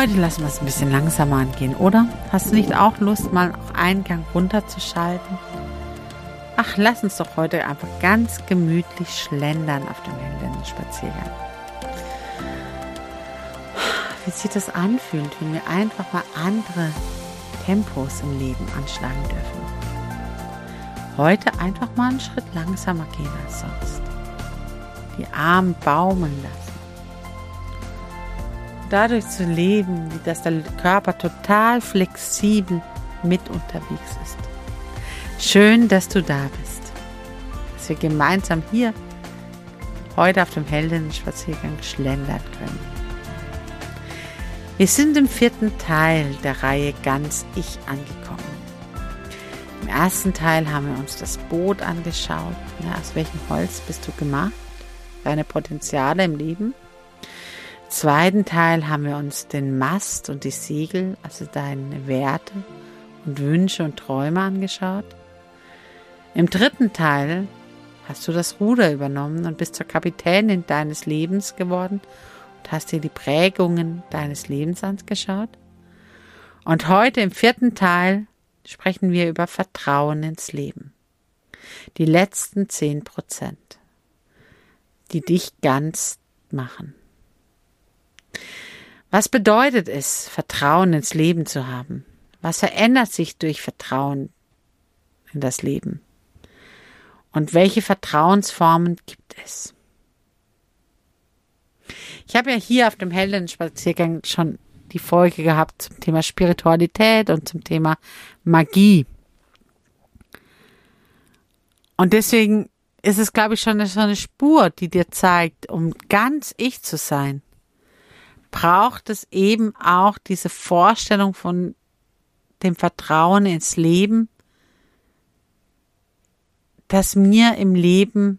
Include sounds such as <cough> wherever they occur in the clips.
Heute lassen wir es ein bisschen langsamer angehen, oder? Hast du nicht auch Lust, mal einen Gang runterzuschalten? Ach, lass uns doch heute einfach ganz gemütlich schlendern auf dem Heldenspaziergang. Wie sich das anfühlt, wenn wir einfach mal andere Tempos im Leben anschlagen dürfen. Heute einfach mal einen Schritt langsamer gehen als sonst. Die Arme baumeln lassen dadurch zu leben, dass der Körper total flexibel mit unterwegs ist. Schön, dass du da bist, dass wir gemeinsam hier heute auf dem Heldenspaziergang schlendern können. Wir sind im vierten Teil der Reihe Ganz Ich angekommen. Im ersten Teil haben wir uns das Boot angeschaut. Ja, aus welchem Holz bist du gemacht? Deine Potenziale im Leben zweiten Teil haben wir uns den Mast und die Segel, also deine Werte und Wünsche und Träume angeschaut. Im dritten Teil hast du das Ruder übernommen und bist zur Kapitänin deines Lebens geworden und hast dir die Prägungen deines Lebens angeschaut. Und heute im vierten Teil sprechen wir über Vertrauen ins Leben. Die letzten zehn Prozent, die dich ganz machen. Was bedeutet es, Vertrauen ins Leben zu haben? Was verändert sich durch Vertrauen in das Leben? Und welche Vertrauensformen gibt es? Ich habe ja hier auf dem Heldenspaziergang schon die Folge gehabt zum Thema Spiritualität und zum Thema Magie. Und deswegen ist es, glaube ich, schon eine Spur, die dir zeigt, um ganz ich zu sein, braucht es eben auch diese Vorstellung von dem Vertrauen ins Leben, dass mir im Leben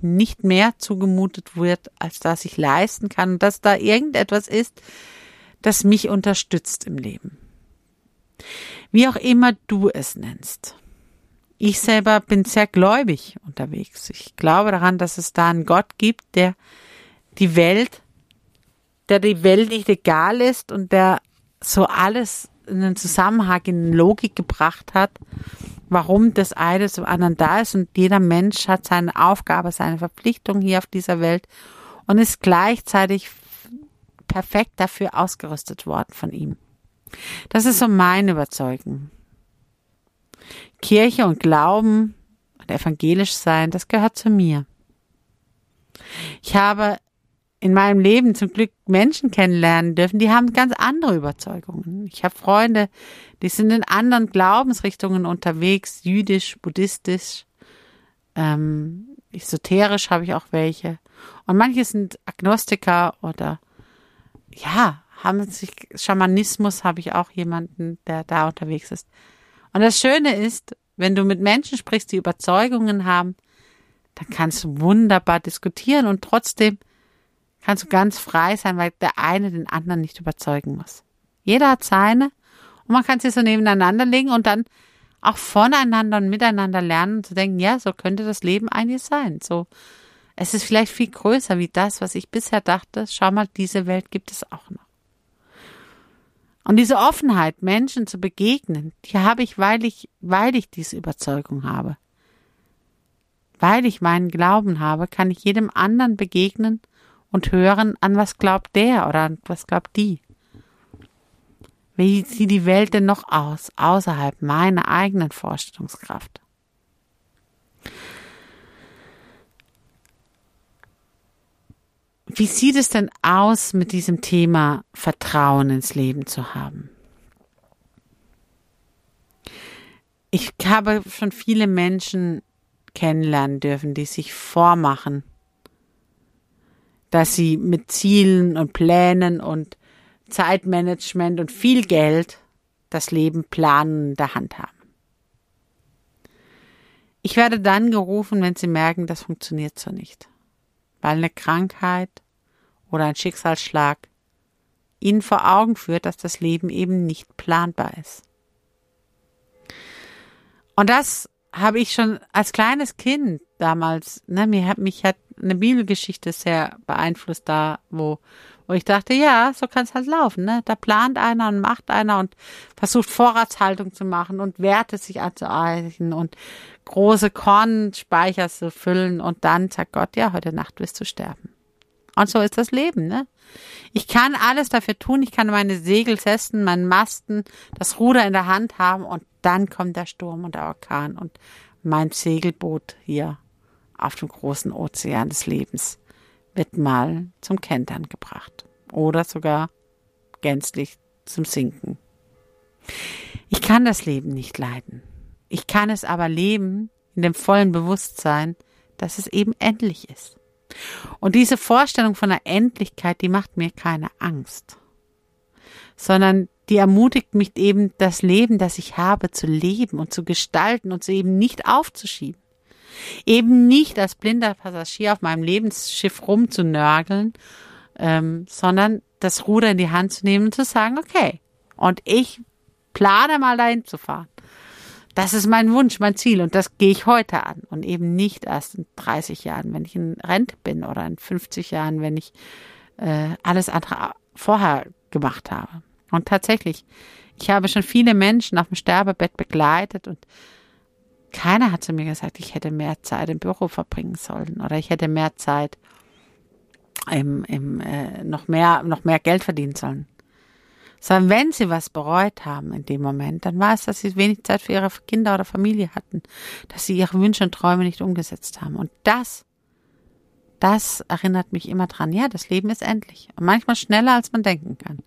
nicht mehr zugemutet wird, als dass ich leisten kann dass da irgendetwas ist, das mich unterstützt im Leben. Wie auch immer du es nennst. Ich selber bin sehr gläubig unterwegs. Ich glaube daran, dass es da einen Gott gibt, der die Welt der die Welt nicht egal ist und der so alles in den Zusammenhang, in Logik gebracht hat, warum das eine zum anderen da ist und jeder Mensch hat seine Aufgabe, seine Verpflichtung hier auf dieser Welt und ist gleichzeitig perfekt dafür ausgerüstet worden von ihm. Das ist so meine Überzeugung. Kirche und Glauben und evangelisch sein, das gehört zu mir. Ich habe in meinem Leben zum Glück Menschen kennenlernen dürfen, die haben ganz andere Überzeugungen. Ich habe Freunde, die sind in anderen Glaubensrichtungen unterwegs, jüdisch, buddhistisch, ähm, esoterisch habe ich auch welche. Und manche sind Agnostiker oder ja, haben sich Schamanismus habe ich auch jemanden, der da unterwegs ist. Und das Schöne ist, wenn du mit Menschen sprichst, die Überzeugungen haben, dann kannst du wunderbar diskutieren und trotzdem kannst du ganz frei sein, weil der eine den anderen nicht überzeugen muss. Jeder hat seine und man kann sie so nebeneinander legen und dann auch voneinander und miteinander lernen zu denken, ja, so könnte das Leben eigentlich sein. So, es ist vielleicht viel größer wie das, was ich bisher dachte. Schau mal, diese Welt gibt es auch noch. Und diese Offenheit, Menschen zu begegnen, die habe ich, weil ich, weil ich diese Überzeugung habe. Weil ich meinen Glauben habe, kann ich jedem anderen begegnen und hören, an was glaubt der oder an was glaubt die. Wie sieht die Welt denn noch aus, außerhalb meiner eigenen Vorstellungskraft? Wie sieht es denn aus, mit diesem Thema Vertrauen ins Leben zu haben? Ich habe schon viele Menschen kennenlernen dürfen, die sich vormachen, dass sie mit Zielen und Plänen und Zeitmanagement und viel Geld das Leben planen in der Hand haben. Ich werde dann gerufen, wenn sie merken, das funktioniert so nicht weil eine Krankheit oder ein Schicksalsschlag ihnen vor Augen führt, dass das Leben eben nicht planbar ist. Und das habe ich schon als kleines Kind damals, ne, mir hat, mich hat eine Bibelgeschichte sehr beeinflusst da, wo, wo ich dachte, ja, so kann es halt laufen, ne? Da plant einer und macht einer und versucht Vorratshaltung zu machen und Werte sich anzueichen und große Kornspeicher zu füllen und dann sagt Gott, ja, heute Nacht wirst du sterben. Und so ist das Leben, ne? Ich kann alles dafür tun, ich kann meine Segel setzen, meinen Masten, das Ruder in der Hand haben und dann kommt der Sturm und der Orkan und mein Segelboot hier auf dem großen Ozean des Lebens wird mal zum Kentern gebracht oder sogar gänzlich zum Sinken. Ich kann das Leben nicht leiden. Ich kann es aber leben in dem vollen Bewusstsein, dass es eben endlich ist. Und diese Vorstellung von der Endlichkeit, die macht mir keine Angst, sondern die ermutigt mich eben, das Leben, das ich habe, zu leben und zu gestalten und zu eben nicht aufzuschieben. Eben nicht als blinder Passagier auf meinem Lebensschiff rumzunörgeln, ähm, sondern das Ruder in die Hand zu nehmen und zu sagen, okay, und ich plane mal dahin zu fahren. Das ist mein Wunsch, mein Ziel und das gehe ich heute an und eben nicht erst in 30 Jahren, wenn ich in Rente bin oder in 50 Jahren, wenn ich äh, alles andere vorher gemacht habe. Und tatsächlich, ich habe schon viele Menschen auf dem Sterbebett begleitet und keiner hat zu mir gesagt, ich hätte mehr Zeit im Büro verbringen sollen oder ich hätte mehr Zeit im, im, äh, noch mehr noch mehr Geld verdienen sollen sondern wenn sie was bereut haben in dem Moment, dann war es, dass sie wenig Zeit für ihre Kinder oder Familie hatten, dass sie ihre Wünsche und Träume nicht umgesetzt haben. Und das, das erinnert mich immer dran, ja, das Leben ist endlich. Und manchmal schneller, als man denken kann.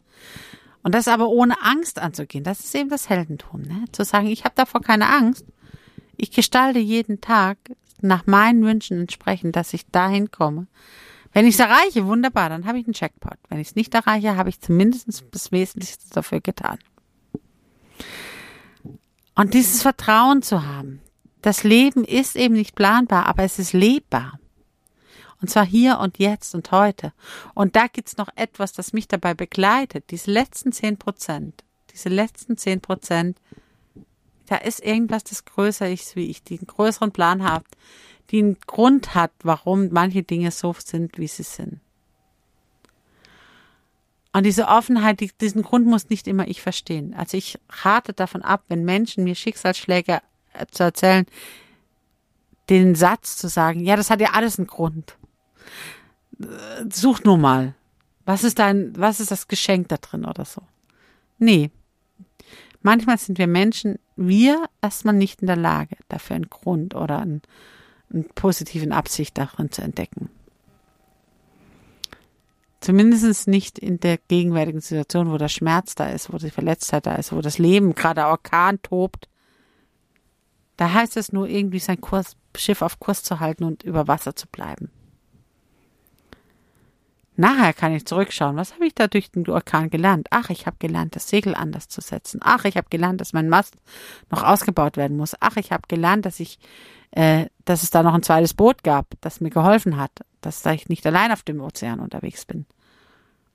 Und das aber ohne Angst anzugehen, das ist eben das Heldentum, ne? Zu sagen, ich habe davor keine Angst. Ich gestalte jeden Tag nach meinen Wünschen entsprechend, dass ich dahin komme, wenn ich es erreiche, wunderbar, dann habe ich einen Jackpot. Wenn ich es nicht erreiche, habe ich zumindest das Wesentlichste dafür getan. Und dieses Vertrauen zu haben, das Leben ist eben nicht planbar, aber es ist lebbar. Und zwar hier und jetzt und heute. Und da gibt's noch etwas, das mich dabei begleitet. Diese letzten zehn Prozent, diese letzten zehn Prozent, da ist irgendwas, das größer ist wie ich, die einen größeren Plan habe, die einen Grund hat, warum manche Dinge so sind, wie sie sind. Und diese Offenheit, diesen Grund muss nicht immer ich verstehen. Also ich rate davon ab, wenn Menschen mir Schicksalsschläge äh, zu erzählen, den Satz zu sagen, ja, das hat ja alles einen Grund. Such nur mal. Was ist dein, was ist das Geschenk da drin oder so? Nee. Manchmal sind wir Menschen, wir erstmal nicht in der Lage, dafür einen Grund oder einen, eine positiven Absicht darin zu entdecken. Zumindest nicht in der gegenwärtigen Situation, wo der Schmerz da ist, wo die Verletztheit da ist, wo das Leben gerade Orkan tobt. Da heißt es nur irgendwie sein Kurs, Schiff auf Kurs zu halten und über Wasser zu bleiben. Nachher kann ich zurückschauen. Was habe ich da durch den Orkan gelernt? Ach, ich habe gelernt, das Segel anders zu setzen. Ach, ich habe gelernt, dass mein Mast noch ausgebaut werden muss. Ach, ich habe gelernt, dass ich äh, dass es da noch ein zweites Boot gab, das mir geholfen hat, dass ich nicht allein auf dem Ozean unterwegs bin.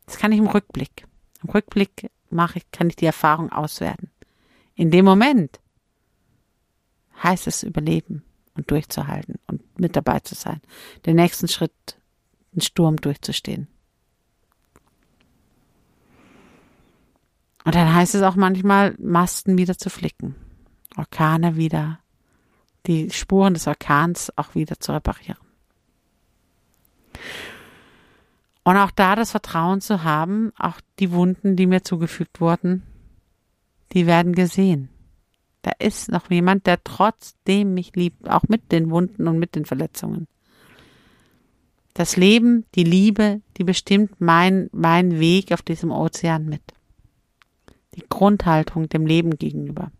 Das kann ich im Rückblick. Im Rückblick mache ich, kann ich die Erfahrung auswerten. In dem Moment heißt es überleben und durchzuhalten und mit dabei zu sein. Den nächsten Schritt, den Sturm durchzustehen. Und dann heißt es auch manchmal, Masten wieder zu flicken, Orkane wieder die Spuren des Orkans auch wieder zu reparieren. Und auch da das Vertrauen zu haben, auch die Wunden, die mir zugefügt wurden, die werden gesehen. Da ist noch jemand, der trotzdem mich liebt, auch mit den Wunden und mit den Verletzungen. Das Leben, die Liebe, die bestimmt mein, mein Weg auf diesem Ozean mit. Die Grundhaltung dem Leben gegenüber.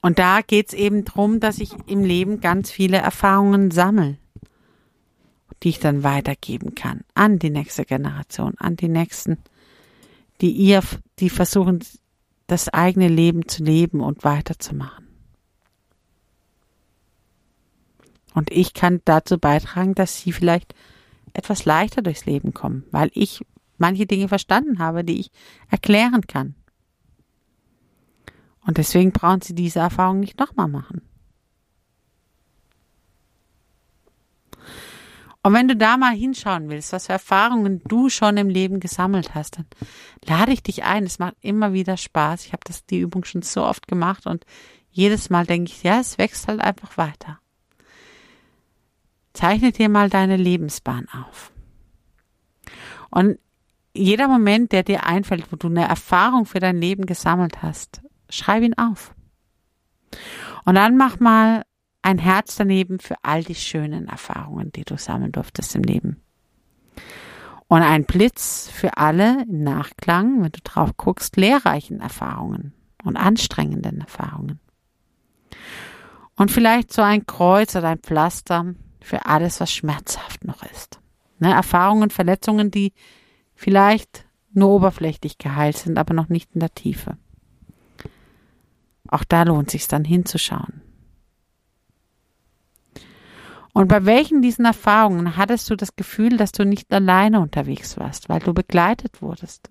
Und da geht's eben drum, dass ich im Leben ganz viele Erfahrungen sammle, die ich dann weitergeben kann an die nächste Generation, an die nächsten, die ihr, die versuchen, das eigene Leben zu leben und weiterzumachen. Und ich kann dazu beitragen, dass sie vielleicht etwas leichter durchs Leben kommen, weil ich manche Dinge verstanden habe, die ich erklären kann. Und deswegen brauchen sie diese Erfahrung nicht nochmal machen. Und wenn du da mal hinschauen willst, was für Erfahrungen du schon im Leben gesammelt hast, dann lade ich dich ein. Es macht immer wieder Spaß. Ich habe das die Übung schon so oft gemacht und jedes Mal denke ich, ja, es wächst halt einfach weiter. Zeichne dir mal deine Lebensbahn auf. Und jeder Moment, der dir einfällt, wo du eine Erfahrung für dein Leben gesammelt hast, schreib ihn auf. Und dann mach mal ein Herz daneben für all die schönen Erfahrungen, die du sammeln durftest im Leben. Und ein Blitz für alle im Nachklang, wenn du drauf guckst, lehrreichen Erfahrungen und anstrengenden Erfahrungen. Und vielleicht so ein Kreuz oder ein Pflaster für alles, was schmerzhaft noch ist. Ne, Erfahrungen, Verletzungen, die vielleicht nur oberflächlich geheilt sind, aber noch nicht in der Tiefe. Auch da lohnt sich dann hinzuschauen. Und bei welchen diesen Erfahrungen hattest du das Gefühl, dass du nicht alleine unterwegs warst, weil du begleitet wurdest?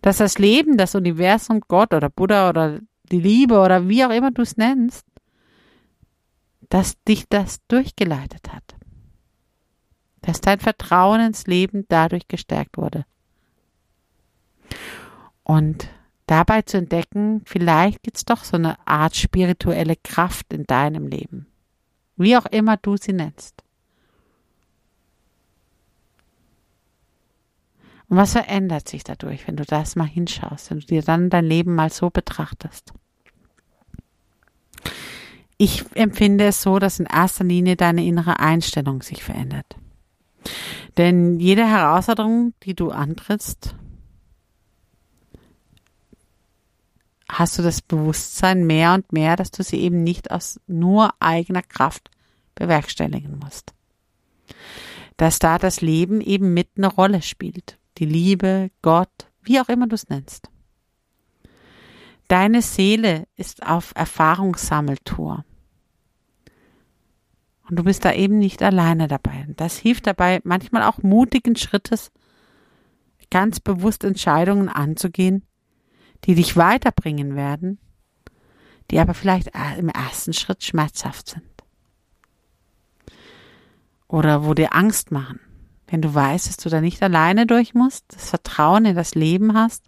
Dass das Leben, das Universum, Gott oder Buddha oder die Liebe oder wie auch immer du es nennst, dass dich das durchgeleitet hat. Dass dein Vertrauen ins Leben dadurch gestärkt wurde. Und dabei zu entdecken, vielleicht gibt es doch so eine Art spirituelle Kraft in deinem Leben. Wie auch immer du sie nennst. Und was verändert sich dadurch, wenn du das mal hinschaust, wenn du dir dann dein Leben mal so betrachtest? Ich empfinde es so, dass in erster Linie deine innere Einstellung sich verändert. Denn jede Herausforderung, die du antrittst, hast du das Bewusstsein mehr und mehr, dass du sie eben nicht aus nur eigener Kraft bewerkstelligen musst. Dass da das Leben eben mit eine Rolle spielt. Die Liebe, Gott, wie auch immer du es nennst. Deine Seele ist auf Erfahrungssammeltour. Und du bist da eben nicht alleine dabei. Das hilft dabei, manchmal auch mutigen Schrittes, ganz bewusst Entscheidungen anzugehen, die dich weiterbringen werden, die aber vielleicht im ersten Schritt schmerzhaft sind. Oder wo dir Angst machen. Wenn du weißt, dass du da nicht alleine durch musst, das Vertrauen in das Leben hast,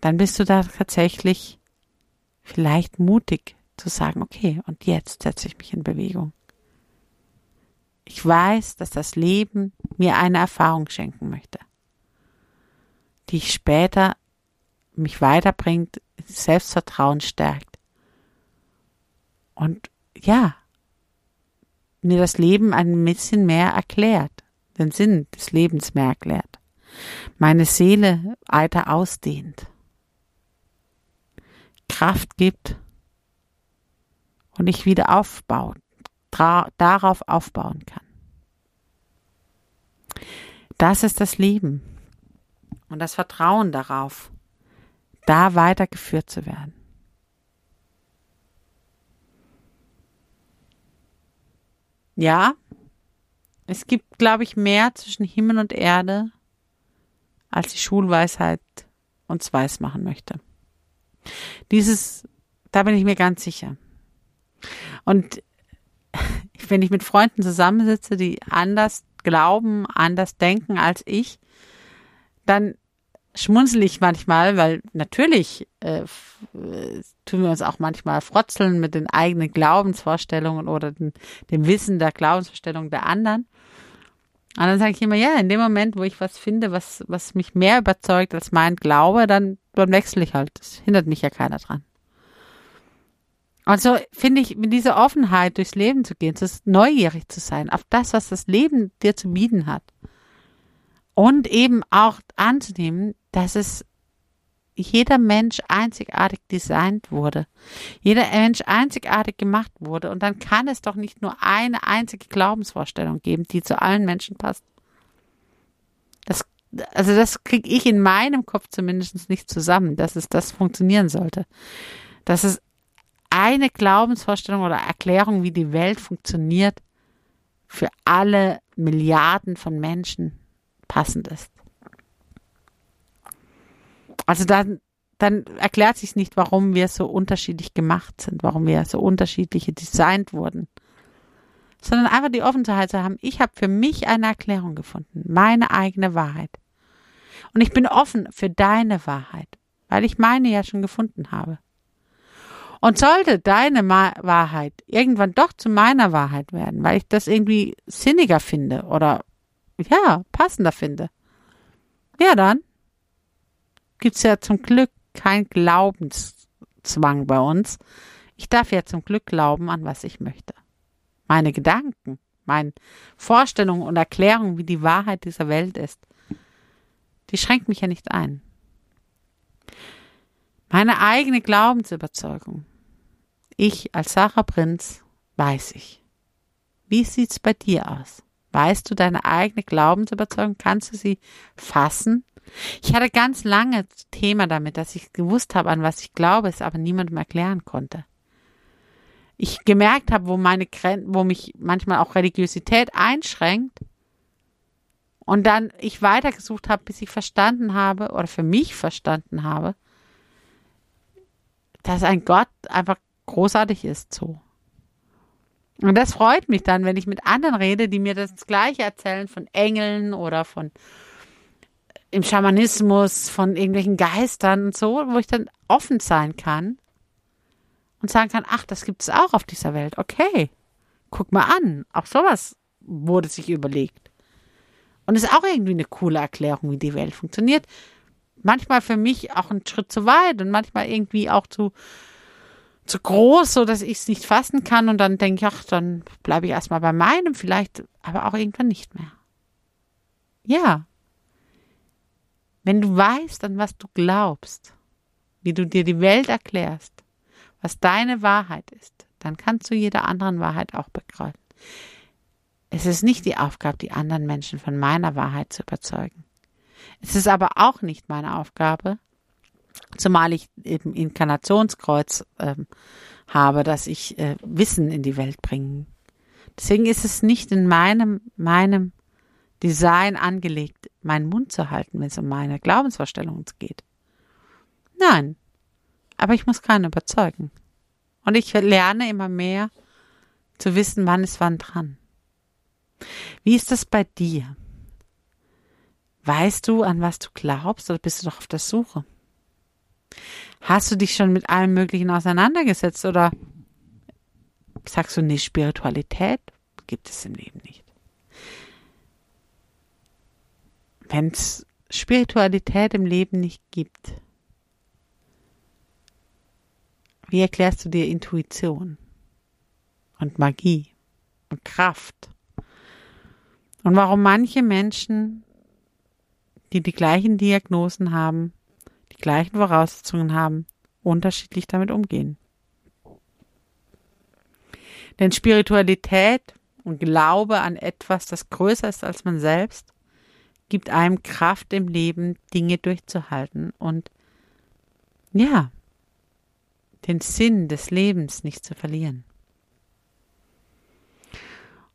dann bist du da tatsächlich vielleicht mutig zu sagen, okay, und jetzt setze ich mich in Bewegung. Ich weiß, dass das Leben mir eine Erfahrung schenken möchte, die ich später mich weiterbringt, Selbstvertrauen stärkt. Und ja, mir das Leben ein bisschen mehr erklärt, den Sinn des Lebens mehr erklärt, meine Seele weiter ausdehnt, Kraft gibt und ich wieder aufbauen, darauf aufbauen kann. Das ist das Leben und das Vertrauen darauf, da weitergeführt zu werden. Ja, es gibt, glaube ich, mehr zwischen Himmel und Erde, als die Schulweisheit uns weiß machen möchte. Dieses, da bin ich mir ganz sicher. Und <laughs> wenn ich mit Freunden zusammensitze, die anders glauben, anders denken als ich, dann schmunzel ich manchmal, weil natürlich äh, tun wir uns auch manchmal frotzeln mit den eigenen Glaubensvorstellungen oder den, dem Wissen der Glaubensvorstellungen der anderen. Und dann sage ich immer, ja, in dem Moment, wo ich was finde, was, was mich mehr überzeugt als mein Glaube, dann, dann wechsle ich halt. Das hindert mich ja keiner dran. Und so finde ich, mit dieser Offenheit durchs Leben zu gehen, das neugierig zu sein auf das, was das Leben dir zu bieten hat. Und eben auch anzunehmen, dass es jeder Mensch einzigartig designt wurde. Jeder Mensch einzigartig gemacht wurde. Und dann kann es doch nicht nur eine einzige Glaubensvorstellung geben, die zu allen Menschen passt. Das, also das kriege ich in meinem Kopf zumindest nicht zusammen, dass es das funktionieren sollte. Dass es eine Glaubensvorstellung oder Erklärung, wie die Welt funktioniert, für alle Milliarden von Menschen passend ist. Also dann, dann erklärt sich nicht, warum wir so unterschiedlich gemacht sind, warum wir so unterschiedliche designt wurden, sondern einfach die Offenheit zu haben, ich habe für mich eine Erklärung gefunden, meine eigene Wahrheit. Und ich bin offen für deine Wahrheit, weil ich meine ja schon gefunden habe. Und sollte deine Ma Wahrheit irgendwann doch zu meiner Wahrheit werden, weil ich das irgendwie sinniger finde oder ja, passender finde, ja dann gibt es ja zum Glück kein Glaubenszwang bei uns. Ich darf ja zum Glück glauben, an was ich möchte. Meine Gedanken, meine Vorstellungen und Erklärungen, wie die Wahrheit dieser Welt ist, die schränkt mich ja nicht ein. Meine eigene Glaubensüberzeugung. Ich als Sarah Prinz weiß ich. Wie sieht's bei dir aus? Weißt du deine eigene Glaubensüberzeugung? Kannst du sie fassen? Ich hatte ganz lange Thema damit, dass ich gewusst habe, an was ich glaube, es aber niemandem erklären konnte. Ich gemerkt habe, wo meine Grenzen, wo mich manchmal auch Religiosität einschränkt. Und dann ich weitergesucht habe, bis ich verstanden habe oder für mich verstanden habe, dass ein Gott einfach großartig ist so. Und das freut mich dann, wenn ich mit anderen rede, die mir das Gleiche erzählen von Engeln oder von im Schamanismus, von irgendwelchen Geistern und so, wo ich dann offen sein kann und sagen kann, ach, das gibt es auch auf dieser Welt. Okay, guck mal an. Auch sowas wurde sich überlegt. Und ist auch irgendwie eine coole Erklärung, wie die Welt funktioniert. Manchmal für mich auch ein Schritt zu weit und manchmal irgendwie auch zu, zu groß, so dass ich es nicht fassen kann und dann denke ich, ach, dann bleibe ich erstmal bei meinem, vielleicht, aber auch irgendwann nicht mehr. Ja, wenn du weißt, an was du glaubst, wie du dir die Welt erklärst, was deine Wahrheit ist, dann kannst du jeder anderen Wahrheit auch begreifen. Es ist nicht die Aufgabe, die anderen Menschen von meiner Wahrheit zu überzeugen. Es ist aber auch nicht meine Aufgabe, zumal ich eben Inkarnationskreuz ähm, habe, dass ich äh, Wissen in die Welt bringe. Deswegen ist es nicht in meinem, meinem Design angelegt, meinen Mund zu halten, wenn es um meine Glaubensvorstellungen geht. Nein, aber ich muss keinen überzeugen. Und ich lerne immer mehr zu wissen, wann ist wann dran. Wie ist das bei dir? Weißt du, an was du glaubst, oder bist du doch auf der Suche? Hast du dich schon mit allem Möglichen auseinandergesetzt oder sagst du, nee, Spiritualität gibt es im Leben nicht? wenn es Spiritualität im Leben nicht gibt, wie erklärst du dir Intuition und Magie und Kraft? Und warum manche Menschen, die die gleichen Diagnosen haben, gleichen Voraussetzungen haben, unterschiedlich damit umgehen? Denn Spiritualität und Glaube an etwas, das größer ist als man selbst, gibt einem Kraft im Leben, Dinge durchzuhalten und ja, den Sinn des Lebens nicht zu verlieren.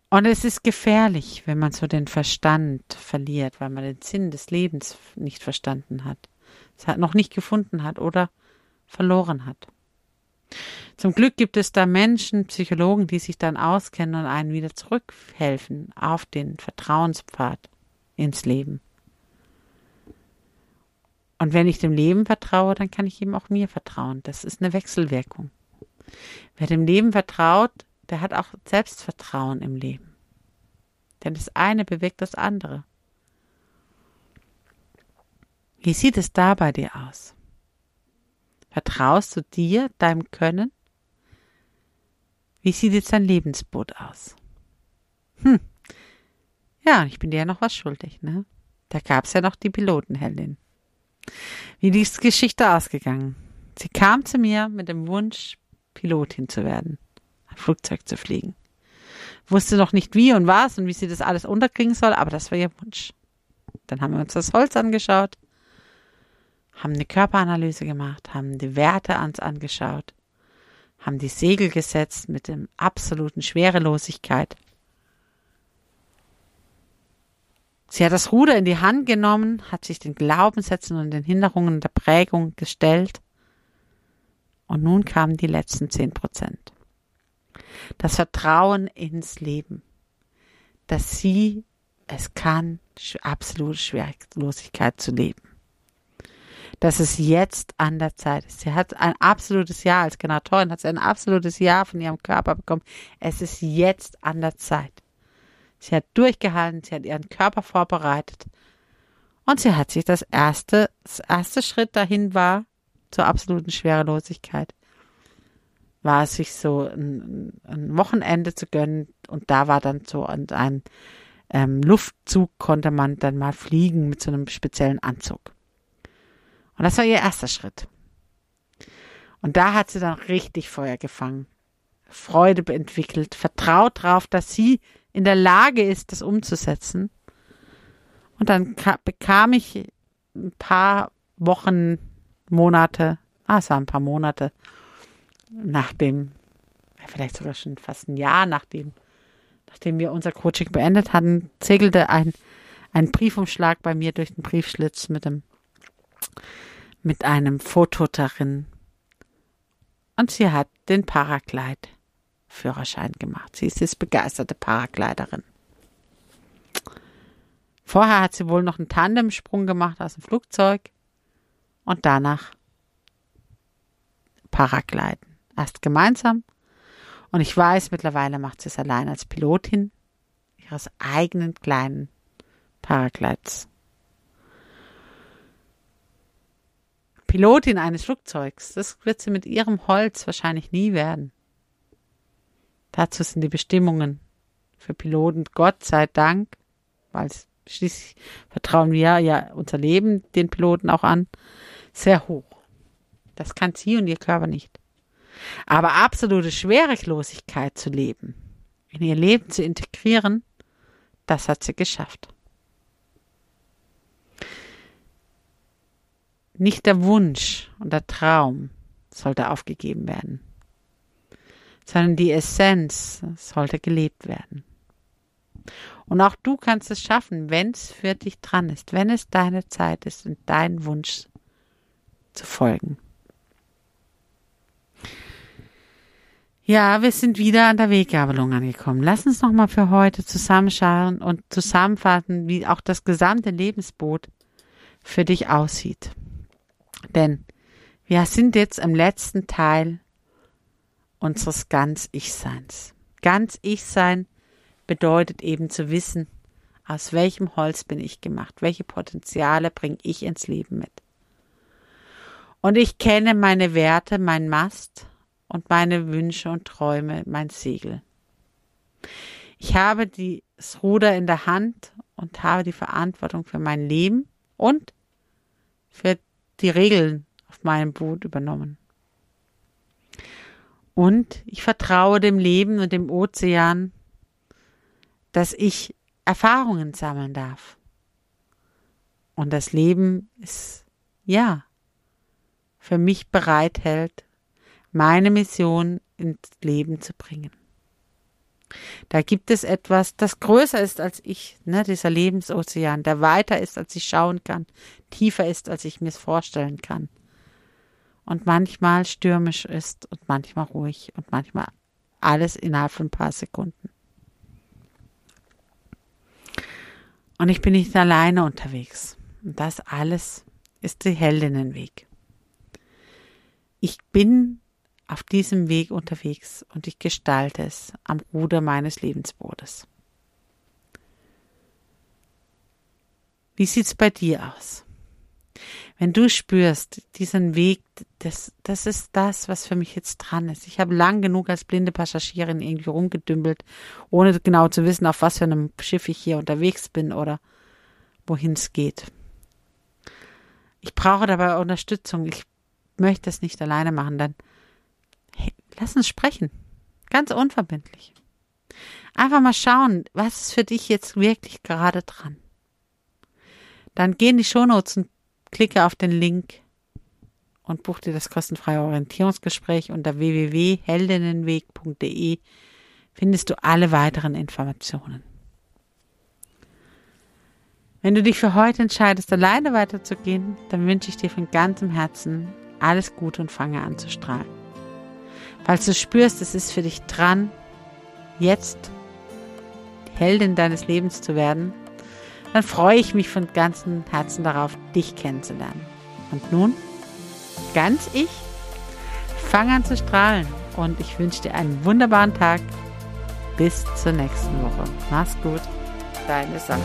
Und es ist gefährlich, wenn man so den Verstand verliert, weil man den Sinn des Lebens nicht verstanden hat, noch nicht gefunden hat oder verloren hat. Zum Glück gibt es da Menschen, Psychologen, die sich dann auskennen und einen wieder zurückhelfen auf den Vertrauenspfad ins Leben. Und wenn ich dem Leben vertraue, dann kann ich ihm auch mir vertrauen. Das ist eine Wechselwirkung. Wer dem Leben vertraut, der hat auch Selbstvertrauen im Leben. Denn das eine bewirkt das andere. Wie sieht es da bei dir aus? Vertraust du dir, deinem Können? Wie sieht jetzt dein Lebensboot aus? Hm. Ja, ich bin dir ja noch was schuldig, ne? Da gab's ja noch die Pilotenheldin. Wie ist die Geschichte ausgegangen? Sie kam zu mir mit dem Wunsch, Pilotin zu werden, ein Flugzeug zu fliegen. Wusste noch nicht wie und was und wie sie das alles unterkriegen soll, aber das war ihr Wunsch. Dann haben wir uns das Holz angeschaut, haben eine Körperanalyse gemacht, haben die Werte ans angeschaut, haben die Segel gesetzt mit dem absoluten Schwerelosigkeit. Sie hat das Ruder in die Hand genommen, hat sich den Glaubenssätzen und den Hinderungen der Prägung gestellt. Und nun kamen die letzten zehn Prozent. Das Vertrauen ins Leben, dass sie es kann, absolute Schwerelosigkeit zu leben. Dass es jetzt an der Zeit ist. Sie hat ein absolutes Ja als Generatorin, hat sie ein absolutes Ja von ihrem Körper bekommen. Es ist jetzt an der Zeit. Sie hat durchgehalten, sie hat ihren Körper vorbereitet. Und sie hat sich das erste, das erste Schritt dahin war, zur absoluten Schwerelosigkeit, war es sich so ein, ein Wochenende zu gönnen und da war dann so ein, ein ähm, Luftzug, konnte man dann mal fliegen mit so einem speziellen Anzug. Und das war ihr erster Schritt. Und da hat sie dann richtig Feuer gefangen, Freude entwickelt, vertraut darauf, dass sie in der Lage ist, das umzusetzen. Und dann bekam ich ein paar Wochen, Monate, ah, es waren ein paar Monate, nachdem, vielleicht sogar schon fast ein Jahr nachdem, nachdem wir unser Coaching beendet hatten, segelte ein, ein Briefumschlag bei mir durch den Briefschlitz mit dem, mit einem Foto darin. Und sie hat den Paraglide Führerschein gemacht. Sie ist jetzt begeisterte Paragleiterin. Vorher hat sie wohl noch einen Tandemsprung gemacht aus dem Flugzeug und danach Paragleiten. Erst gemeinsam und ich weiß, mittlerweile macht sie es allein als Pilotin ihres eigenen kleinen Paraglides. Pilotin eines Flugzeugs, das wird sie mit ihrem Holz wahrscheinlich nie werden. Dazu sind die Bestimmungen für Piloten, Gott sei Dank, weil schließlich vertrauen wir ja unser Leben den Piloten auch an, sehr hoch. Das kann sie und ihr Körper nicht. Aber absolute Schwerelosigkeit zu leben, in ihr Leben zu integrieren, das hat sie geschafft. Nicht der Wunsch und der Traum sollte aufgegeben werden sondern die Essenz sollte gelebt werden. Und auch du kannst es schaffen, wenn es für dich dran ist, wenn es deine Zeit ist und dein Wunsch zu folgen. Ja, wir sind wieder an der Weggabelung angekommen. Lass uns nochmal für heute zusammenschauen und zusammenfassen, wie auch das gesamte Lebensboot für dich aussieht. Denn wir sind jetzt im letzten Teil unseres ganz Ich-Seins. Ganz Ich-Sein bedeutet eben zu wissen, aus welchem Holz bin ich gemacht, welche Potenziale bringe ich ins Leben mit. Und ich kenne meine Werte, mein Mast und meine Wünsche und Träume, mein Segel. Ich habe das Ruder in der Hand und habe die Verantwortung für mein Leben und für die Regeln auf meinem Boot übernommen. Und ich vertraue dem Leben und dem Ozean, dass ich Erfahrungen sammeln darf. Und das Leben ist, ja, für mich bereithält, meine Mission ins Leben zu bringen. Da gibt es etwas, das größer ist als ich, ne, dieser Lebensozean, der weiter ist, als ich schauen kann, tiefer ist, als ich mir es vorstellen kann und manchmal stürmisch ist und manchmal ruhig und manchmal alles innerhalb von ein paar Sekunden. Und ich bin nicht alleine unterwegs. Und das alles ist der Heldinnenweg. Ich bin auf diesem Weg unterwegs und ich gestalte es am Ruder meines Lebensbootes. Wie sieht's bei dir aus? Wenn du spürst, diesen Weg, das, das ist das, was für mich jetzt dran ist. Ich habe lang genug als blinde Passagierin irgendwie rumgedümpelt, ohne genau zu wissen, auf was für einem Schiff ich hier unterwegs bin oder wohin es geht. Ich brauche dabei Unterstützung. Ich möchte es nicht alleine machen, hey, lass uns sprechen. Ganz unverbindlich. Einfach mal schauen, was ist für dich jetzt wirklich gerade dran. Dann geh in die Shownotes und klicke auf den Link und buch dir das kostenfreie Orientierungsgespräch unter www.heldinnenweg.de findest du alle weiteren Informationen. Wenn du dich für heute entscheidest, alleine weiterzugehen, dann wünsche ich dir von ganzem Herzen alles Gute und fange an zu strahlen. Falls du spürst, es ist für dich dran, jetzt Heldin deines Lebens zu werden, dann freue ich mich von ganzem Herzen darauf, dich kennenzulernen. Und nun, ganz ich, fang an zu strahlen und ich wünsche dir einen wunderbaren Tag. Bis zur nächsten Woche. Mach's gut, deine Sache.